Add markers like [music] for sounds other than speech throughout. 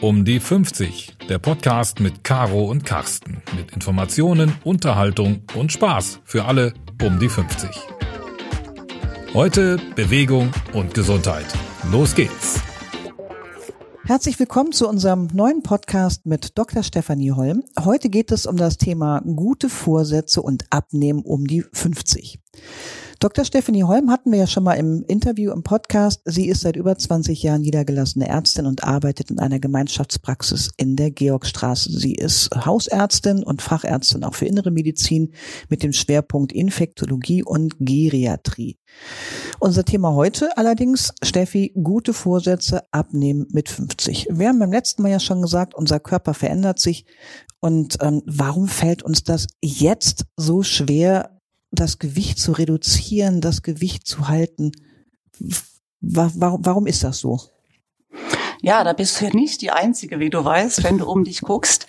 Um die 50, der Podcast mit Caro und Carsten. Mit Informationen, Unterhaltung und Spaß für alle um die 50. Heute Bewegung und Gesundheit. Los geht's! Herzlich willkommen zu unserem neuen Podcast mit Dr. Stefanie Holm. Heute geht es um das Thema gute Vorsätze und Abnehmen um die 50. Dr. Stephanie Holm hatten wir ja schon mal im Interview im Podcast. Sie ist seit über 20 Jahren niedergelassene Ärztin und arbeitet in einer Gemeinschaftspraxis in der Georgstraße. Sie ist Hausärztin und Fachärztin auch für innere Medizin mit dem Schwerpunkt Infektologie und Geriatrie. Unser Thema heute allerdings, Steffi, gute Vorsätze abnehmen mit 50. Wir haben beim letzten Mal ja schon gesagt, unser Körper verändert sich. Und ähm, warum fällt uns das jetzt so schwer, das Gewicht zu reduzieren, das Gewicht zu halten. Warum, warum ist das so? Ja, da bist du ja nicht die Einzige, wie du weißt, wenn du um dich guckst.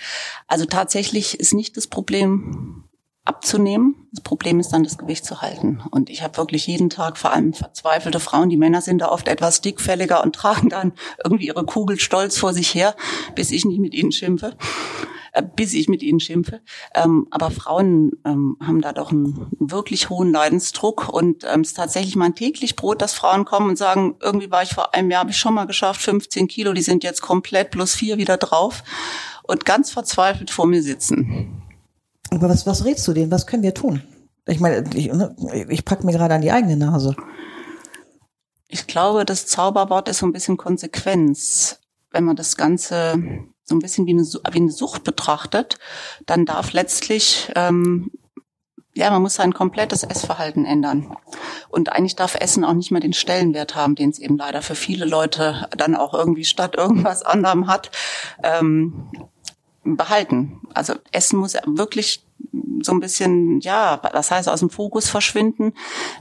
Also tatsächlich ist nicht das Problem abzunehmen. Das Problem ist dann, das Gewicht zu halten. Und ich habe wirklich jeden Tag vor allem verzweifelte Frauen. Die Männer sind da oft etwas dickfälliger und [laughs] tragen dann irgendwie ihre Kugel stolz vor sich her, bis ich nicht mit ihnen schimpfe. Äh, bis ich mit ihnen schimpfe. Ähm, aber Frauen ähm, haben da doch einen wirklich hohen Leidensdruck und ähm, es ist tatsächlich mein täglich Brot, dass Frauen kommen und sagen, irgendwie war ich vor einem Jahr, habe ich schon mal geschafft, 15 Kilo, die sind jetzt komplett plus vier wieder drauf und ganz verzweifelt vor mir sitzen. Aber was, was rätst du denen? Was können wir tun? Ich meine, ich, ne, ich packe mir gerade an die eigene Nase. Ich glaube, das Zauberwort ist so ein bisschen Konsequenz. Wenn man das Ganze so ein bisschen wie eine, wie eine Sucht betrachtet, dann darf letztlich ähm, ja, man muss sein komplettes Essverhalten ändern. Und eigentlich darf Essen auch nicht mehr den Stellenwert haben, den es eben leider für viele Leute dann auch irgendwie statt irgendwas anderem hat, ähm, behalten. Also Essen muss wirklich so ein bisschen, ja, das heißt aus dem Fokus verschwinden.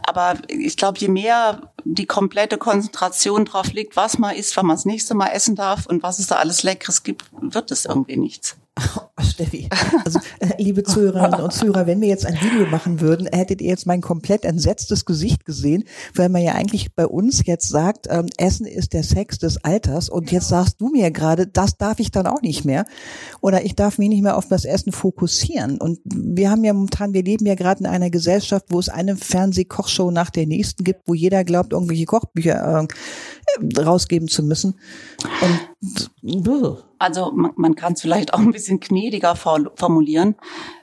Aber ich glaube, je mehr die komplette Konzentration drauf liegt, was man isst, wann man das nächste Mal essen darf und was es da alles Leckeres gibt, wird es irgendwie nichts. [laughs] Steffi, also äh, liebe Zuhörerinnen und Zuhörer, wenn wir jetzt ein Video machen würden, hättet ihr jetzt mein komplett entsetztes Gesicht gesehen, weil man ja eigentlich bei uns jetzt sagt, ähm, Essen ist der Sex des Alters und jetzt sagst du mir gerade, das darf ich dann auch nicht mehr oder ich darf mich nicht mehr auf das Essen fokussieren. Und wir haben ja momentan, wir leben ja gerade in einer Gesellschaft, wo es eine Fernsehkochshow nach der nächsten gibt, wo jeder glaubt, irgendwelche Kochbücher äh, rausgeben zu müssen. Und also man, man kann es vielleicht auch ein bisschen gnädiger formulieren,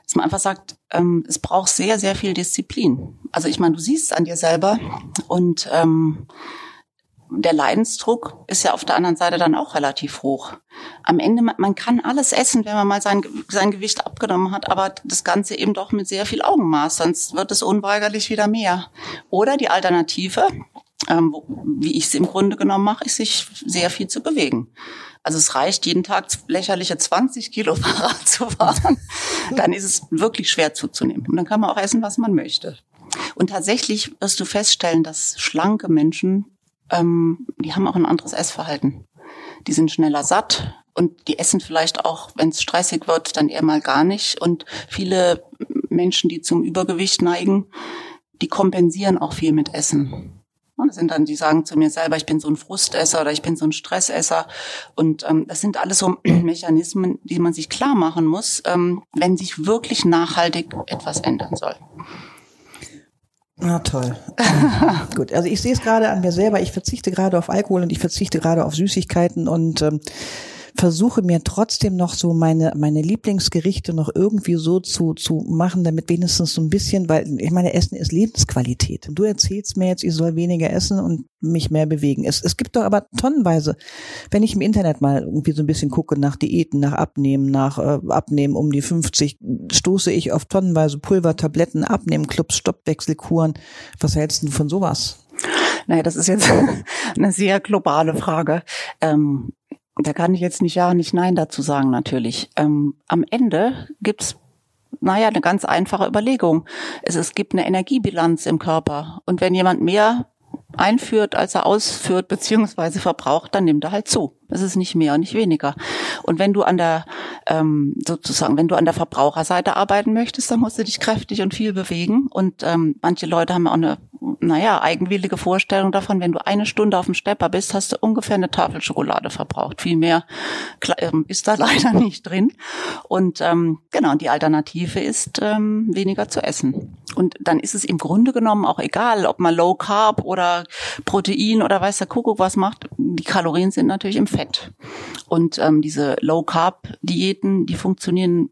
dass man einfach sagt, ähm, es braucht sehr, sehr viel Disziplin. Also ich meine, du siehst es an dir selber und ähm, der Leidensdruck ist ja auf der anderen Seite dann auch relativ hoch. Am Ende, man kann alles essen, wenn man mal sein, sein Gewicht abgenommen hat, aber das Ganze eben doch mit sehr viel Augenmaß, sonst wird es unweigerlich wieder mehr. Oder die Alternative, ähm, wie ich es im Grunde genommen mache, ist sich sehr viel zu bewegen. Also es reicht, jeden Tag lächerliche 20 Kilo [laughs] Fahrrad zu fahren. Dann ist es wirklich schwer zuzunehmen. Und dann kann man auch essen, was man möchte. Und tatsächlich wirst du feststellen, dass schlanke Menschen, ähm, die haben auch ein anderes Essverhalten. Die sind schneller satt und die essen vielleicht auch, wenn es stressig wird, dann eher mal gar nicht. Und viele Menschen, die zum Übergewicht neigen, die kompensieren auch viel mit Essen. Das sind dann, die sagen zu mir selber, ich bin so ein Frustesser oder ich bin so ein Stressesser. Und ähm, das sind alles so [clears throat] Mechanismen, die man sich klar machen muss, ähm, wenn sich wirklich nachhaltig etwas ändern soll. Na toll. [laughs] Gut, also ich sehe es gerade an mir selber. Ich verzichte gerade auf Alkohol und ich verzichte gerade auf Süßigkeiten und ähm, versuche mir trotzdem noch so meine, meine Lieblingsgerichte noch irgendwie so zu, zu machen, damit wenigstens so ein bisschen, weil ich meine, Essen ist Lebensqualität. Du erzählst mir jetzt, ich soll weniger essen und mich mehr bewegen. Es, es gibt doch aber tonnenweise, wenn ich im Internet mal irgendwie so ein bisschen gucke nach Diäten, nach Abnehmen, nach äh, Abnehmen um die 50, stoße ich auf tonnenweise Pulvertabletten, Abnehmclubs, Stoppwechselkuren. Was hältst du von sowas? Naja, das ist jetzt [laughs] eine sehr globale Frage. Ähm, da kann ich jetzt nicht ja, nicht nein dazu sagen, natürlich. Ähm, am Ende gibt's naja, eine ganz einfache Überlegung. Es, es gibt eine Energiebilanz im Körper. Und wenn jemand mehr einführt, als er ausführt beziehungsweise verbraucht, dann nimmt er halt zu. Das ist nicht mehr und nicht weniger. Und wenn du an der ähm, sozusagen, wenn du an der Verbraucherseite arbeiten möchtest, dann musst du dich kräftig und viel bewegen. Und ähm, manche Leute haben auch eine naja, eigenwillige Vorstellung davon, wenn du eine Stunde auf dem Stepper bist, hast du ungefähr eine Tafel Schokolade verbraucht. Viel mehr ähm, ist da [laughs] leider nicht drin. Und ähm, genau, die Alternative ist ähm, weniger zu essen. Und dann ist es im Grunde genommen auch egal, ob man Low Carb oder Protein oder weiß der Kuckuck was macht. Die Kalorien sind natürlich im Fett. Und ähm, diese Low Carb Diäten, die funktionieren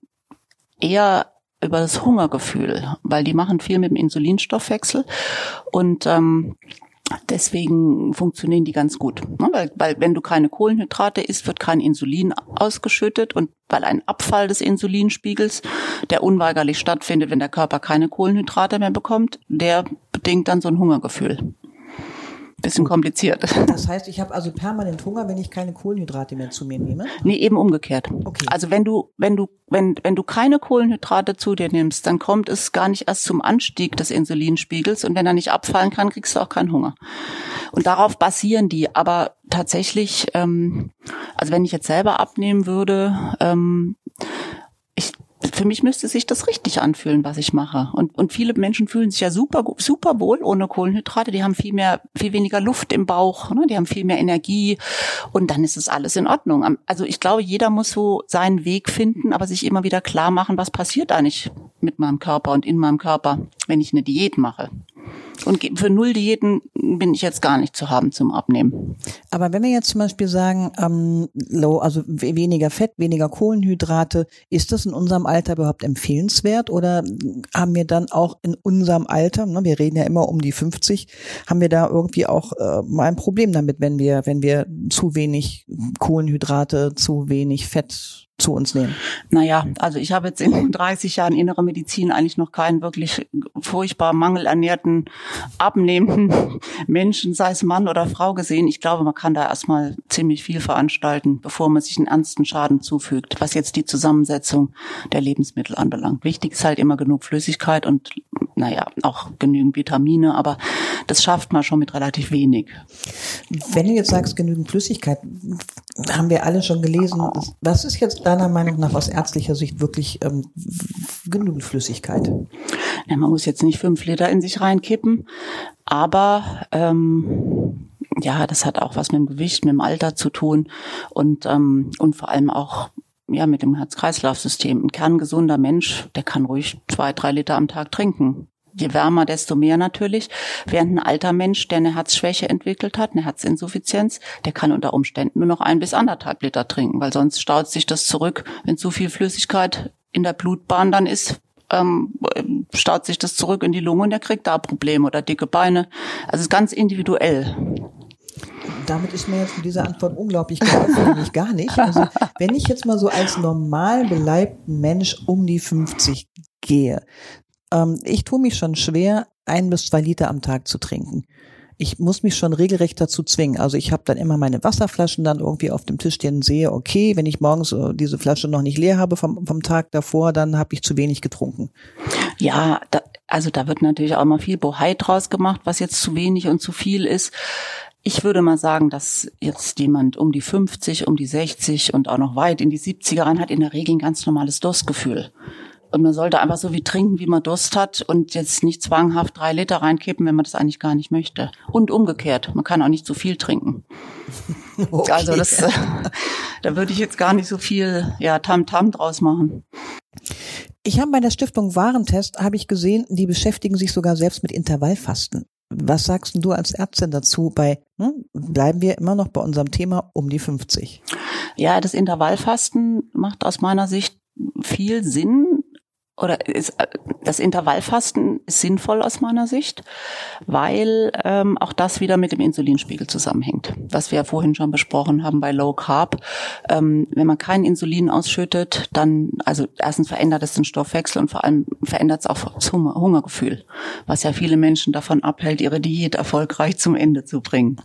eher über das Hungergefühl, weil die machen viel mit dem Insulinstoffwechsel und ähm, Deswegen funktionieren die ganz gut. Ne? Weil, weil wenn du keine Kohlenhydrate isst, wird kein Insulin ausgeschüttet und weil ein Abfall des Insulinspiegels, der unweigerlich stattfindet, wenn der Körper keine Kohlenhydrate mehr bekommt, der bedingt dann so ein Hungergefühl bisschen kompliziert. Das heißt, ich habe also permanent Hunger, wenn ich keine Kohlenhydrate mehr zu mir nehme? Nee, eben umgekehrt. Okay. Also wenn du, wenn du, wenn, wenn du keine Kohlenhydrate zu dir nimmst, dann kommt es gar nicht erst zum Anstieg des Insulinspiegels und wenn er nicht abfallen kann, kriegst du auch keinen Hunger. Und darauf basieren die. Aber tatsächlich, ähm, also wenn ich jetzt selber abnehmen würde, ähm, für mich müsste sich das richtig anfühlen, was ich mache. Und, und viele Menschen fühlen sich ja super, super wohl ohne Kohlenhydrate. Die haben viel mehr, viel weniger Luft im Bauch, ne? die haben viel mehr Energie und dann ist es alles in Ordnung. Also ich glaube, jeder muss so seinen Weg finden, aber sich immer wieder klar machen, was passiert eigentlich mit meinem Körper und in meinem Körper, wenn ich eine Diät mache. Und für null Diäten bin ich jetzt gar nicht zu haben zum Abnehmen. Aber wenn wir jetzt zum Beispiel sagen, ähm, low, also weniger Fett, weniger Kohlenhydrate, ist das in unserem Alter überhaupt empfehlenswert oder haben wir dann auch in unserem Alter, ne, wir reden ja immer um die 50, haben wir da irgendwie auch äh, mal ein Problem damit, wenn wir, wenn wir zu wenig Kohlenhydrate, zu wenig Fett zu uns nehmen? Naja, also ich habe jetzt in 30 Jahren innere Medizin eigentlich noch keinen wirklich furchtbar mangelernährten, abnehmenden Menschen, sei es Mann oder Frau, gesehen. Ich glaube, man kann da erstmal ziemlich viel veranstalten, bevor man sich einen ernsten Schaden zufügt, was jetzt die Zusammensetzung der Lebensmittel anbelangt. Wichtig ist halt immer genug Flüssigkeit und naja, auch genügend Vitamine, aber das schafft man schon mit relativ wenig. Wenn du jetzt sagst, genügend Flüssigkeit, haben wir alle schon gelesen. Was ist jetzt deiner Meinung nach aus ärztlicher Sicht wirklich ähm, genügend Flüssigkeit? Ja, man muss jetzt nicht fünf Liter in sich reinkippen, aber ähm, ja, das hat auch was mit dem Gewicht, mit dem Alter zu tun und ähm, und vor allem auch ja mit dem Herz-Kreislauf-System. Ein kerngesunder Mensch, der kann ruhig zwei, drei Liter am Tag trinken je wärmer, desto mehr natürlich. Während ein alter Mensch, der eine Herzschwäche entwickelt hat, eine Herzinsuffizienz, der kann unter Umständen nur noch ein bis anderthalb Liter trinken, weil sonst staut sich das zurück, wenn zu viel Flüssigkeit in der Blutbahn dann ist, ähm, staut sich das zurück in die Lunge und der kriegt da Probleme oder dicke Beine. Also es ist ganz individuell. Damit ist mir jetzt mit dieser Antwort unglaublich geholfen, nämlich gar nicht. Also wenn ich jetzt mal so als normal beleibten Mensch um die 50 gehe, ähm, ich tue mich schon schwer, ein bis zwei Liter am Tag zu trinken. Ich muss mich schon regelrecht dazu zwingen. Also ich habe dann immer meine Wasserflaschen dann irgendwie auf dem Tisch stehen sehe, okay, wenn ich morgens äh, diese Flasche noch nicht leer habe vom, vom Tag davor, dann habe ich zu wenig getrunken. Ja, da, also da wird natürlich auch immer viel Bohai draus gemacht, was jetzt zu wenig und zu viel ist. Ich würde mal sagen, dass jetzt jemand um die 50, um die 60 und auch noch weit in die 70er rein hat in der Regel ein ganz normales Durstgefühl. Und man sollte einfach so wie trinken, wie man Durst hat und jetzt nicht zwanghaft drei Liter reinkippen, wenn man das eigentlich gar nicht möchte. Und umgekehrt, man kann auch nicht zu viel trinken. [laughs] Okay. Also das, äh, da würde ich jetzt gar nicht so viel ja Tamtam -Tam draus machen. Ich habe bei der Stiftung Warentest habe ich gesehen, die beschäftigen sich sogar selbst mit Intervallfasten. Was sagst du als Ärztin dazu? Bei hm, bleiben wir immer noch bei unserem Thema um die 50? Ja, das Intervallfasten macht aus meiner Sicht viel Sinn, oder ist, das Intervallfasten ist sinnvoll aus meiner Sicht, weil ähm, auch das wieder mit dem Insulinspiegel zusammenhängt. Was wir ja vorhin schon besprochen haben bei Low Carb. Ähm, wenn man kein Insulin ausschüttet, dann, also erstens verändert es den Stoffwechsel und vor allem verändert es auch das Hunger, Hungergefühl, was ja viele Menschen davon abhält, ihre Diät erfolgreich zum Ende zu bringen.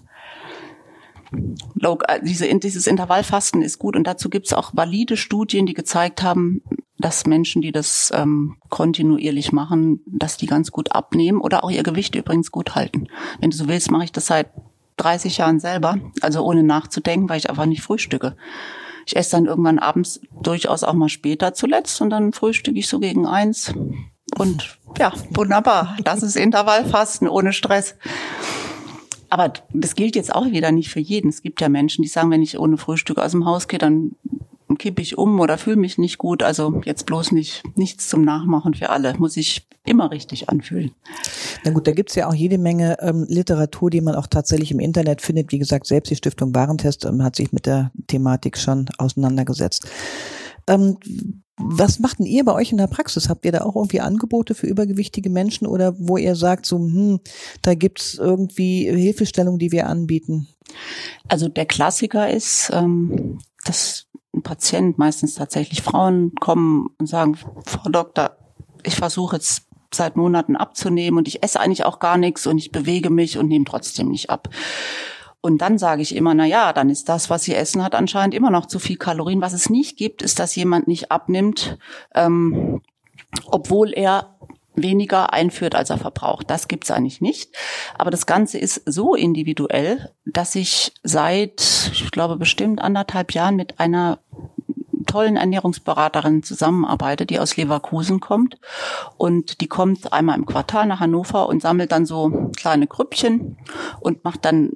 Äh, diese, dieses Intervallfasten ist gut und dazu gibt es auch valide Studien, die gezeigt haben, dass Menschen, die das ähm, kontinuierlich machen, dass die ganz gut abnehmen oder auch ihr Gewicht übrigens gut halten. Wenn du so willst, mache ich das seit 30 Jahren selber, also ohne nachzudenken, weil ich einfach nicht frühstücke. Ich esse dann irgendwann abends durchaus auch mal später zuletzt und dann frühstücke ich so gegen eins und ja, wunderbar. Das ist Intervallfasten ohne Stress. Aber das gilt jetzt auch wieder nicht für jeden. Es gibt ja Menschen, die sagen, wenn ich ohne Frühstück aus dem Haus gehe, dann kippe ich um oder fühle mich nicht gut. Also jetzt bloß nicht nichts zum Nachmachen für alle. Muss ich immer richtig anfühlen. Na gut, da gibt's ja auch jede Menge ähm, Literatur, die man auch tatsächlich im Internet findet. Wie gesagt, selbst die Stiftung Warentest ähm, hat sich mit der Thematik schon auseinandergesetzt. Ähm, was macht denn ihr bei euch in der Praxis? Habt ihr da auch irgendwie Angebote für übergewichtige Menschen oder wo ihr sagt, so, hm, da gibt's irgendwie Hilfestellung, die wir anbieten? Also der Klassiker ist, ähm, dass ein Patient, meistens tatsächlich Frauen, kommen und sagen, Frau Doktor, ich versuche jetzt seit Monaten abzunehmen und ich esse eigentlich auch gar nichts und ich bewege mich und nehme trotzdem nicht ab. Und dann sage ich immer, na ja, dann ist das, was sie essen, hat anscheinend immer noch zu viel Kalorien. Was es nicht gibt, ist, dass jemand nicht abnimmt, ähm, obwohl er weniger einführt, als er verbraucht. Das gibt's eigentlich nicht. Aber das Ganze ist so individuell, dass ich seit, ich glaube, bestimmt anderthalb Jahren mit einer tollen Ernährungsberaterin zusammenarbeite, die aus Leverkusen kommt. Und die kommt einmal im Quartal nach Hannover und sammelt dann so kleine Grüppchen und macht dann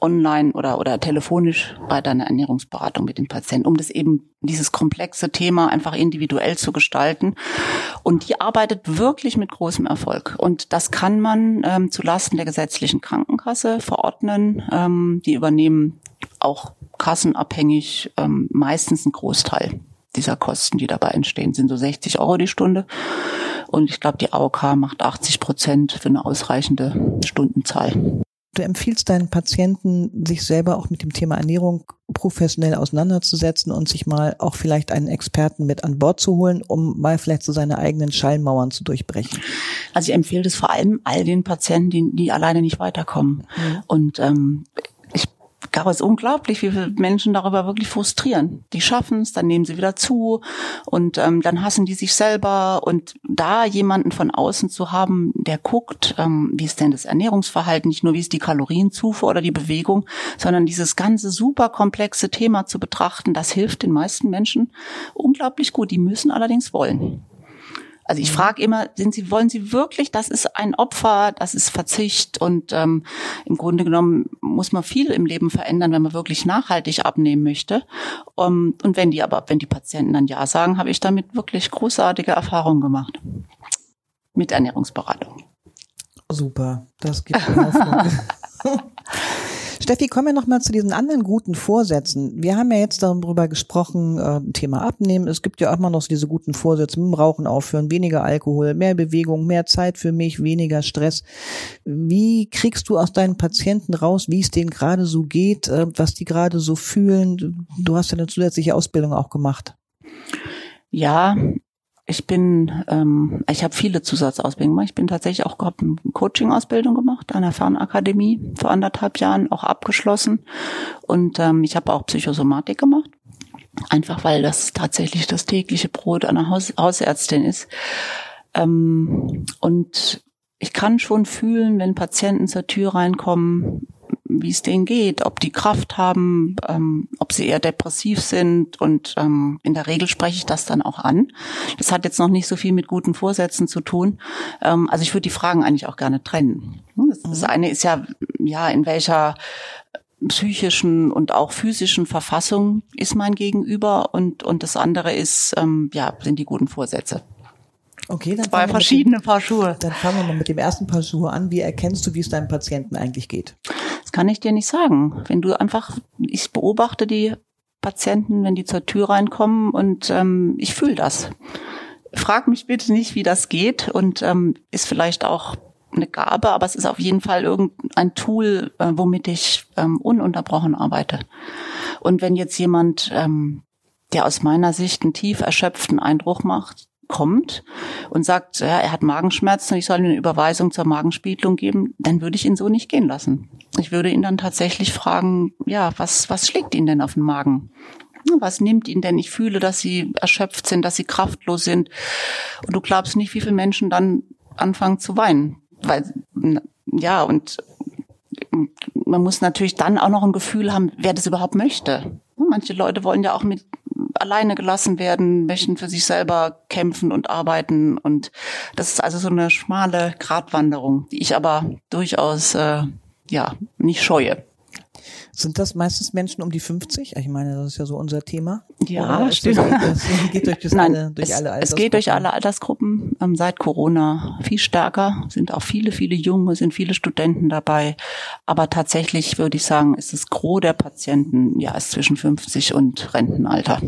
online oder, oder telefonisch bei deiner Ernährungsberatung mit den Patienten, um das eben, dieses komplexe Thema einfach individuell zu gestalten. Und die arbeitet wirklich mit großem Erfolg. Und das kann man ähm, zulasten der gesetzlichen Krankenkasse verordnen. Ähm, die übernehmen auch kassenabhängig ähm, meistens einen Großteil dieser Kosten, die dabei entstehen, sind so 60 Euro die Stunde. Und ich glaube, die AOK macht 80 Prozent für eine ausreichende Stundenzahl. Du empfiehlst deinen Patienten, sich selber auch mit dem Thema Ernährung professionell auseinanderzusetzen und sich mal auch vielleicht einen Experten mit an Bord zu holen, um mal vielleicht so seine eigenen Schallmauern zu durchbrechen. Also ich empfehle das vor allem all den Patienten, die, die alleine nicht weiterkommen. Mhm. Und ähm, glaube, es ist unglaublich, wie viele Menschen darüber wirklich frustrieren. Die schaffen es, dann nehmen sie wieder zu und ähm, dann hassen die sich selber. Und da jemanden von außen zu haben, der guckt, ähm, wie ist denn das Ernährungsverhalten, nicht nur wie ist die Kalorienzufuhr oder die Bewegung, sondern dieses ganze super komplexe Thema zu betrachten, das hilft den meisten Menschen unglaublich gut. Die müssen allerdings wollen. Also ich mhm. frage immer, sind Sie, wollen Sie wirklich, das ist ein Opfer, das ist Verzicht und ähm, im Grunde genommen muss man viel im Leben verändern, wenn man wirklich nachhaltig abnehmen möchte. Um, und wenn die aber, wenn die Patienten dann Ja sagen, habe ich damit wirklich großartige Erfahrungen gemacht. Mit Ernährungsberatung. Super, das gibt mir Hoffnung. [laughs] Steffi, kommen wir nochmal zu diesen anderen guten Vorsätzen. Wir haben ja jetzt darüber gesprochen, äh, Thema Abnehmen. Es gibt ja auch immer noch so diese guten Vorsätze, Rauchen aufhören, weniger Alkohol, mehr Bewegung, mehr Zeit für mich, weniger Stress. Wie kriegst du aus deinen Patienten raus, wie es denen gerade so geht, äh, was die gerade so fühlen? Du hast ja eine zusätzliche Ausbildung auch gemacht. Ja, ich bin, ähm, ich habe viele Zusatzausbildungen gemacht. Ich bin tatsächlich auch habe eine Coaching-Ausbildung gemacht an der Fernakademie vor anderthalb Jahren, auch abgeschlossen. Und ähm, ich habe auch Psychosomatik gemacht. Einfach weil das tatsächlich das tägliche Brot einer Haus Hausärztin ist. Ähm, und ich kann schon fühlen, wenn Patienten zur Tür reinkommen, wie es denen geht, ob die Kraft haben, ähm, ob sie eher depressiv sind. Und ähm, in der Regel spreche ich das dann auch an. Das hat jetzt noch nicht so viel mit guten Vorsätzen zu tun. Ähm, also ich würde die Fragen eigentlich auch gerne trennen. Das, das mhm. eine ist ja, ja, in welcher psychischen und auch physischen Verfassung ist mein Gegenüber und und das andere ist ähm, ja sind die guten Vorsätze. Okay, dann zwei verschiedene dem, Paar Schuhe. Dann fangen wir mal mit dem ersten Paar Schuhe an. Wie erkennst du, wie es deinem Patienten eigentlich geht? Das kann ich dir nicht sagen. Wenn du einfach, ich beobachte die Patienten, wenn die zur Tür reinkommen und ähm, ich fühle das. Frag mich bitte nicht, wie das geht und ähm, ist vielleicht auch eine Gabe, aber es ist auf jeden Fall irgendein Tool, äh, womit ich ähm, ununterbrochen arbeite. Und wenn jetzt jemand, ähm, der aus meiner Sicht einen tief erschöpften Eindruck macht, kommt und sagt, ja, er hat Magenschmerzen und ich soll ihm eine Überweisung zur Magenspiegelung geben, dann würde ich ihn so nicht gehen lassen. Ich würde ihn dann tatsächlich fragen, ja, was, was schlägt ihn denn auf den Magen? Was nimmt ihn denn? Ich fühle, dass sie erschöpft sind, dass sie kraftlos sind. Und du glaubst nicht, wie viele Menschen dann anfangen zu weinen. Weil, ja, und man muss natürlich dann auch noch ein Gefühl haben, wer das überhaupt möchte. Manche Leute wollen ja auch mit alleine gelassen werden, möchten für sich selber kämpfen und arbeiten. Und das ist also so eine schmale Gratwanderung, die ich aber durchaus äh, ja nicht scheue. Sind das meistens Menschen um die 50? Ich meine, das ist ja so unser Thema. Ja, stimmt. Das, das geht durch, [laughs] Nein, alle, durch es, alle Altersgruppen. Es geht durch alle Altersgruppen. Ähm, seit Corona viel stärker. Sind auch viele, viele Junge, sind viele Studenten dabei. Aber tatsächlich würde ich sagen, ist das Gros der Patienten, ja, ist zwischen 50 und Rentenalter.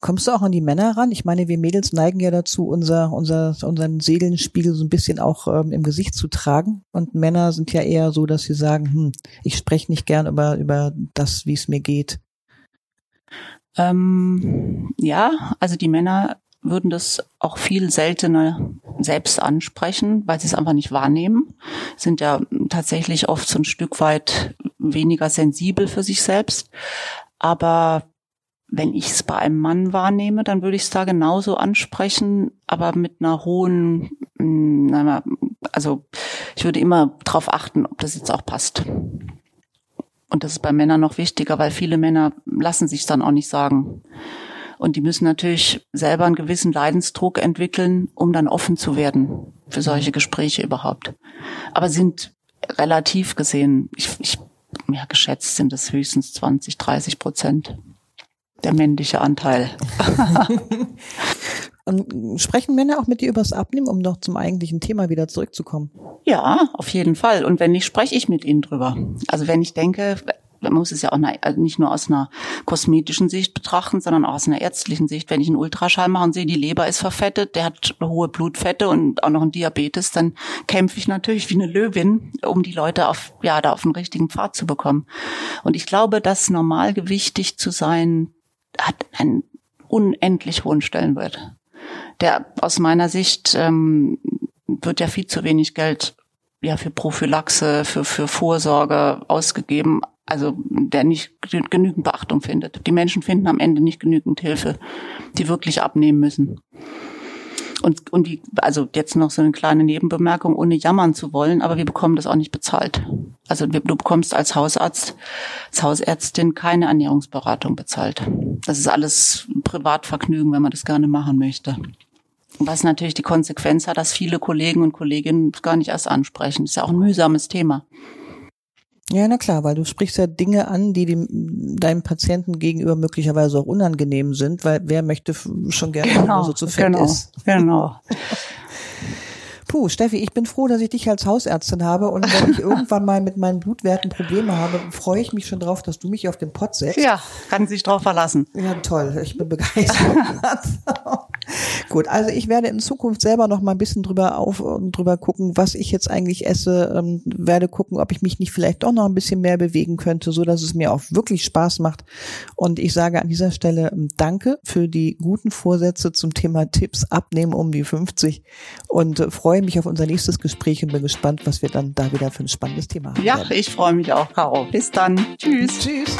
Kommst du auch an die Männer ran? Ich meine, wir Mädels neigen ja dazu, unser, unser, unseren Seelenspiegel so ein bisschen auch ähm, im Gesicht zu tragen. Und Männer sind ja eher so, dass sie sagen, hm, ich spreche nicht gern über, über das, wie es mir geht. Ähm, ja, also die Männer würden das auch viel seltener selbst ansprechen, weil sie es einfach nicht wahrnehmen, sind ja tatsächlich oft so ein Stück weit weniger sensibel für sich selbst. Aber wenn ich es bei einem Mann wahrnehme, dann würde ich es da genauso ansprechen, aber mit einer hohen, hm, also ich würde immer darauf achten, ob das jetzt auch passt. Und das ist bei Männern noch wichtiger, weil viele Männer lassen sich dann auch nicht sagen. Und die müssen natürlich selber einen gewissen Leidensdruck entwickeln, um dann offen zu werden für solche Gespräche überhaupt. Aber sind relativ gesehen, ich, ich ja, geschätzt sind es höchstens 20, 30 Prozent der männliche Anteil. [laughs] Sprechen Männer auch mit dir übers Abnehmen, um noch zum eigentlichen Thema wieder zurückzukommen? Ja, auf jeden Fall. Und wenn nicht, spreche ich mit ihnen drüber. Also wenn ich denke, man muss es ja auch also nicht nur aus einer kosmetischen Sicht betrachten, sondern auch aus einer ärztlichen Sicht. Wenn ich einen Ultraschall mache und sehe, die Leber ist verfettet, der hat hohe Blutfette und auch noch einen Diabetes, dann kämpfe ich natürlich wie eine Löwin, um die Leute auf, ja, da auf den richtigen Pfad zu bekommen. Und ich glaube, dass normalgewichtig zu sein hat einen unendlich hohen Stellenwert. Der aus meiner Sicht ähm, wird ja viel zu wenig Geld ja für Prophylaxe, für für Vorsorge ausgegeben, also der nicht genügend Beachtung findet. Die Menschen finden am Ende nicht genügend Hilfe, die wirklich abnehmen müssen. Und, und wie, also jetzt noch so eine kleine Nebenbemerkung, ohne jammern zu wollen, aber wir bekommen das auch nicht bezahlt. Also du bekommst als Hausarzt, als Hausärztin keine Ernährungsberatung bezahlt. Das ist alles Privatvergnügen, wenn man das gerne machen möchte. Was natürlich die Konsequenz hat, dass viele Kollegen und Kolleginnen gar nicht erst ansprechen. Das ist ja auch ein mühsames Thema. Ja, na klar, weil du sprichst ja Dinge an, die dem, deinem Patienten gegenüber möglicherweise auch unangenehm sind, weil wer möchte schon gerne genau, so zu fett genau, ist. Genau. [laughs] Puh, Steffi, ich bin froh, dass ich dich als Hausärztin habe und wenn ich [laughs] irgendwann mal mit meinen Blutwerten Probleme habe, freue ich mich schon drauf, dass du mich auf den Pott setzt. Ja, kann sich drauf verlassen. Ja, toll. Ich bin begeistert. [laughs] Gut, also ich werde in Zukunft selber noch mal ein bisschen drüber auf und drüber gucken, was ich jetzt eigentlich esse. Ähm, werde gucken, ob ich mich nicht vielleicht doch noch ein bisschen mehr bewegen könnte, so dass es mir auch wirklich Spaß macht. Und ich sage an dieser Stelle ähm, Danke für die guten Vorsätze zum Thema Tipps abnehmen um die 50 und äh, freue mich auf unser nächstes Gespräch und bin gespannt, was wir dann da wieder für ein spannendes Thema haben. Ja, ich freue mich auch, Caro. Bis dann. Tschüss. Tschüss.